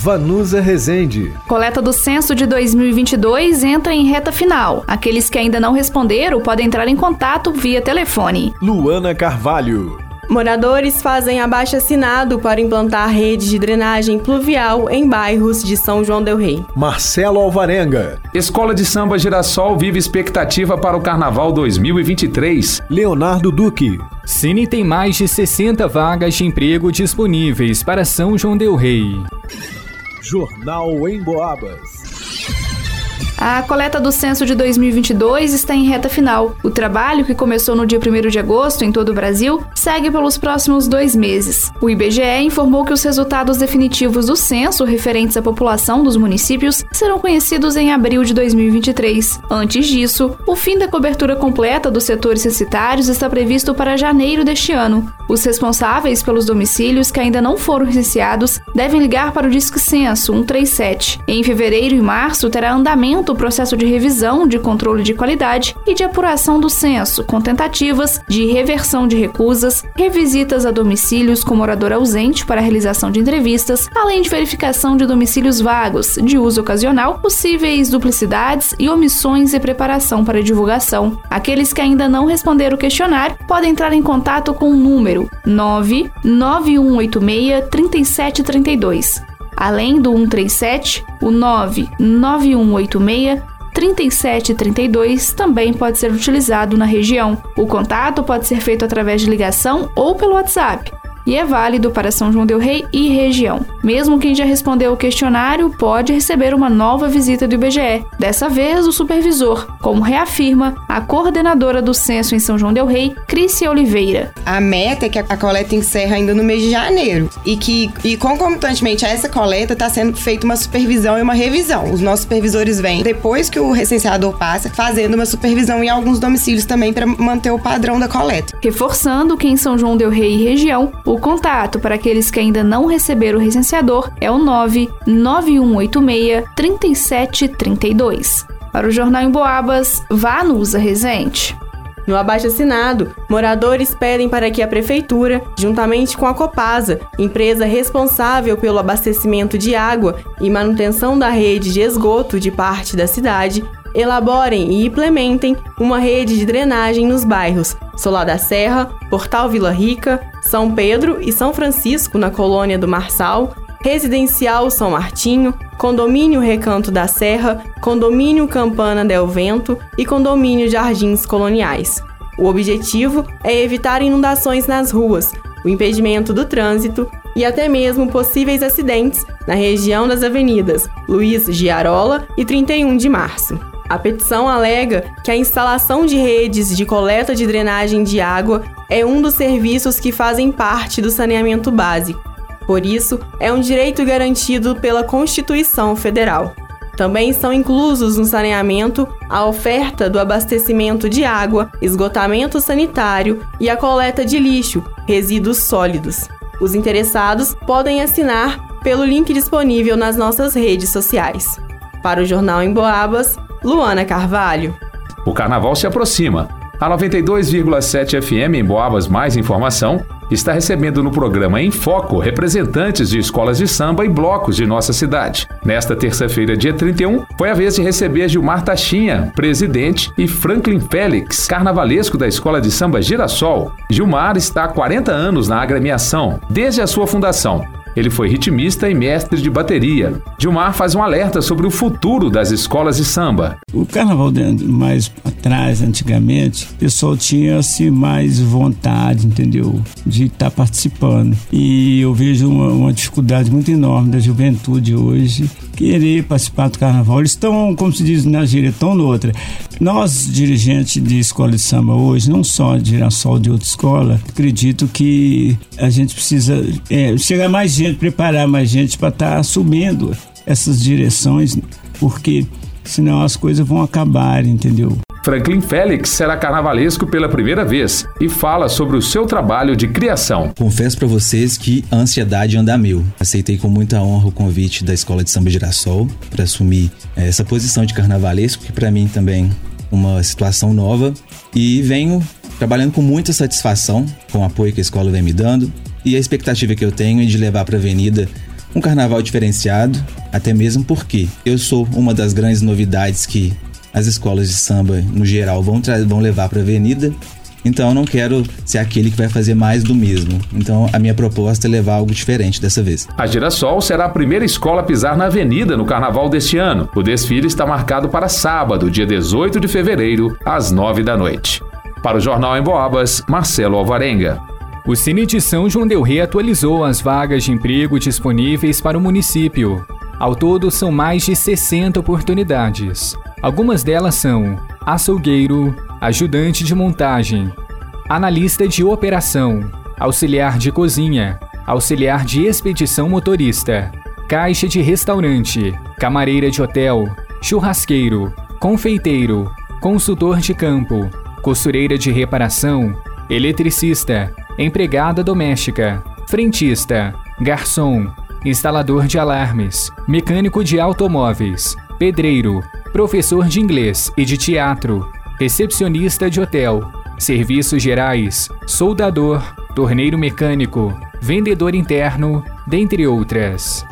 Vanusa Rezende. Coleta do censo de 2022 entra em reta final. Aqueles que ainda não responderam podem entrar em contato via telefone. Luana Carvalho. Moradores fazem abaixo assinado para implantar rede de drenagem pluvial em bairros de São João del Rei. Marcelo Alvarenga. Escola de Samba Girassol vive expectativa para o Carnaval 2023. Leonardo Duque. Cine tem mais de 60 vagas de emprego disponíveis para São João del Rei. Jornal em Boabas. A coleta do censo de 2022 está em reta final. O trabalho, que começou no dia 1 de agosto em todo o Brasil, segue pelos próximos dois meses. O IBGE informou que os resultados definitivos do censo referentes à população dos municípios serão conhecidos em abril de 2023. Antes disso, o fim da cobertura completa dos setores censitários está previsto para janeiro deste ano. Os responsáveis pelos domicílios que ainda não foram recenseados devem ligar para o Disque Censo 137. Em fevereiro e março terá andamento o processo de revisão de controle de qualidade e de apuração do censo, com tentativas de reversão de recusas, revisitas a domicílios com morador ausente para realização de entrevistas, além de verificação de domicílios vagos, de uso ocasional, possíveis duplicidades e omissões e preparação para divulgação. Aqueles que ainda não responderam o questionário podem entrar em contato com o número 99186 3732 além do 137, o 99186 3732 também pode ser utilizado na região. O contato pode ser feito através de ligação ou pelo WhatsApp e é válido para São João del Rei e região. Mesmo quem já respondeu o questionário pode receber uma nova visita do IBGE, dessa vez o supervisor, como reafirma a coordenadora do censo em São João del Rei, Crícia Oliveira. A meta é que a coleta encerra ainda no mês de janeiro e que e concomitantemente a essa coleta está sendo feita uma supervisão e uma revisão. Os nossos supervisores vêm depois que o recenseador passa, fazendo uma supervisão em alguns domicílios também para manter o padrão da coleta. Reforçando que em São João del Rei e região, o o contato para aqueles que ainda não receberam o recenseador é o 99186 3732. Para o Jornal em Boabas, vá no Usa Resente. No abaixo-assinado, moradores pedem para que a Prefeitura, juntamente com a Copasa, empresa responsável pelo abastecimento de água e manutenção da rede de esgoto de parte da cidade, elaborem e implementem uma rede de drenagem nos bairros Solar da Serra, Portal Vila Rica, São Pedro e São Francisco, na colônia do Marçal, Residencial São Martinho, Condomínio Recanto da Serra, Condomínio Campana del Vento e Condomínio Jardins Coloniais. O objetivo é evitar inundações nas ruas, o impedimento do trânsito e até mesmo possíveis acidentes na região das avenidas Luiz Giarola e 31 de Março. A petição alega que a instalação de redes de coleta de drenagem de água é um dos serviços que fazem parte do saneamento básico. Por isso, é um direito garantido pela Constituição Federal. Também são inclusos no saneamento a oferta do abastecimento de água, esgotamento sanitário e a coleta de lixo, resíduos sólidos. Os interessados podem assinar pelo link disponível nas nossas redes sociais. Para o Jornal em Boabas, Luana Carvalho. O carnaval se aproxima. A 92,7 FM em Boabas Mais Informação está recebendo no programa Em Foco representantes de escolas de samba e blocos de nossa cidade. Nesta terça-feira, dia 31, foi a vez de receber Gilmar Tachinha, presidente, e Franklin Félix, carnavalesco da Escola de Samba Girassol. Gilmar está há 40 anos na agremiação, desde a sua fundação. Ele foi ritmista e mestre de bateria. Gilmar faz um alerta sobre o futuro das escolas de samba. O carnaval mais atrás, antigamente, o pessoal tinha assim, mais vontade, entendeu? De estar tá participando. E eu vejo uma, uma dificuldade muito enorme da juventude hoje querer participar do carnaval. Eles estão, como se diz na gíria, estão noutra. Nós, dirigentes de escola de samba hoje, não só de Girassol, de outra escola, acredito que a gente precisa é, chegar mais gente, preparar mais gente para estar tá assumindo essas direções, porque senão as coisas vão acabar, entendeu? Franklin Félix será carnavalesco pela primeira vez e fala sobre o seu trabalho de criação. Confesso para vocês que a ansiedade anda mil. Aceitei com muita honra o convite da Escola de Samba Girassol para assumir eh, essa posição de carnavalesco, que para mim também uma situação nova e venho trabalhando com muita satisfação com o apoio que a escola vem me dando e a expectativa que eu tenho é de levar para a avenida um carnaval diferenciado, até mesmo porque eu sou uma das grandes novidades que as escolas de samba no geral vão, vão levar para a avenida. Então eu não quero ser aquele que vai fazer mais do mesmo. Então a minha proposta é levar algo diferente dessa vez. A Girassol será a primeira escola a pisar na avenida no carnaval deste ano. O desfile está marcado para sábado, dia 18 de fevereiro, às 9 da noite. Para o Jornal em Boabas, Marcelo Alvarenga. O Cine de São João Del Rei atualizou as vagas de emprego disponíveis para o município. Ao todo, são mais de 60 oportunidades. Algumas delas são açougueiro, ajudante de montagem, analista de operação, auxiliar de cozinha, auxiliar de expedição motorista, caixa de restaurante, camareira de hotel, churrasqueiro, confeiteiro, consultor de campo, costureira de reparação, eletricista, empregada doméstica, frentista, garçom, instalador de alarmes, mecânico de automóveis, pedreiro, professor de inglês e de teatro, recepcionista de hotel, serviços gerais, soldador, torneiro mecânico, vendedor interno, dentre outras.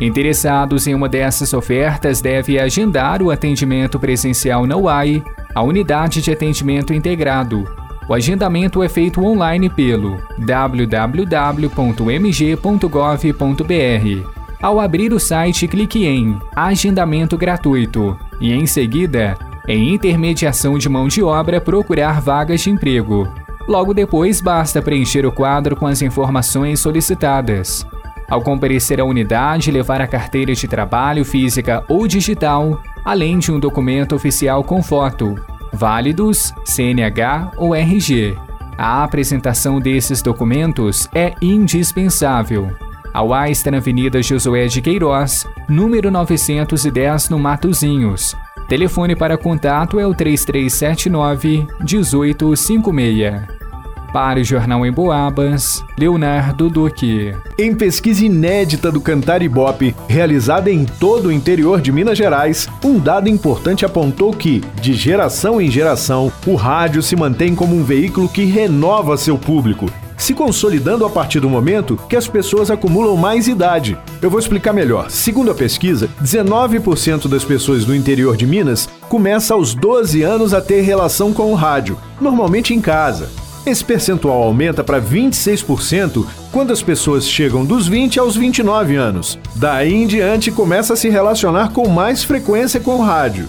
Interessados em uma dessas ofertas devem agendar o atendimento presencial na UAI, a unidade de atendimento integrado, o agendamento é feito online pelo www.mg.gov.br. Ao abrir o site, clique em Agendamento gratuito e, em seguida, em Intermediação de mão de obra, procurar vagas de emprego. Logo depois, basta preencher o quadro com as informações solicitadas. Ao comparecer à unidade, levar a carteira de trabalho física ou digital, além de um documento oficial com foto válidos, CNH ou RG. A apresentação desses documentos é indispensável. A UA está na Avenida Josué de Queiroz, número 910, no Matozinhos. Telefone para contato é o 3379 1856. Para o Jornal em Boabas, Leonardo Duque. Em pesquisa inédita do Cantar Ibope, realizada em todo o interior de Minas Gerais, um dado importante apontou que, de geração em geração, o rádio se mantém como um veículo que renova seu público, se consolidando a partir do momento que as pessoas acumulam mais idade. Eu vou explicar melhor. Segundo a pesquisa, 19% das pessoas do interior de Minas começa aos 12 anos a ter relação com o rádio, normalmente em casa. Esse percentual aumenta para 26% quando as pessoas chegam dos 20 aos 29 anos. Daí em diante começa a se relacionar com mais frequência com o rádio.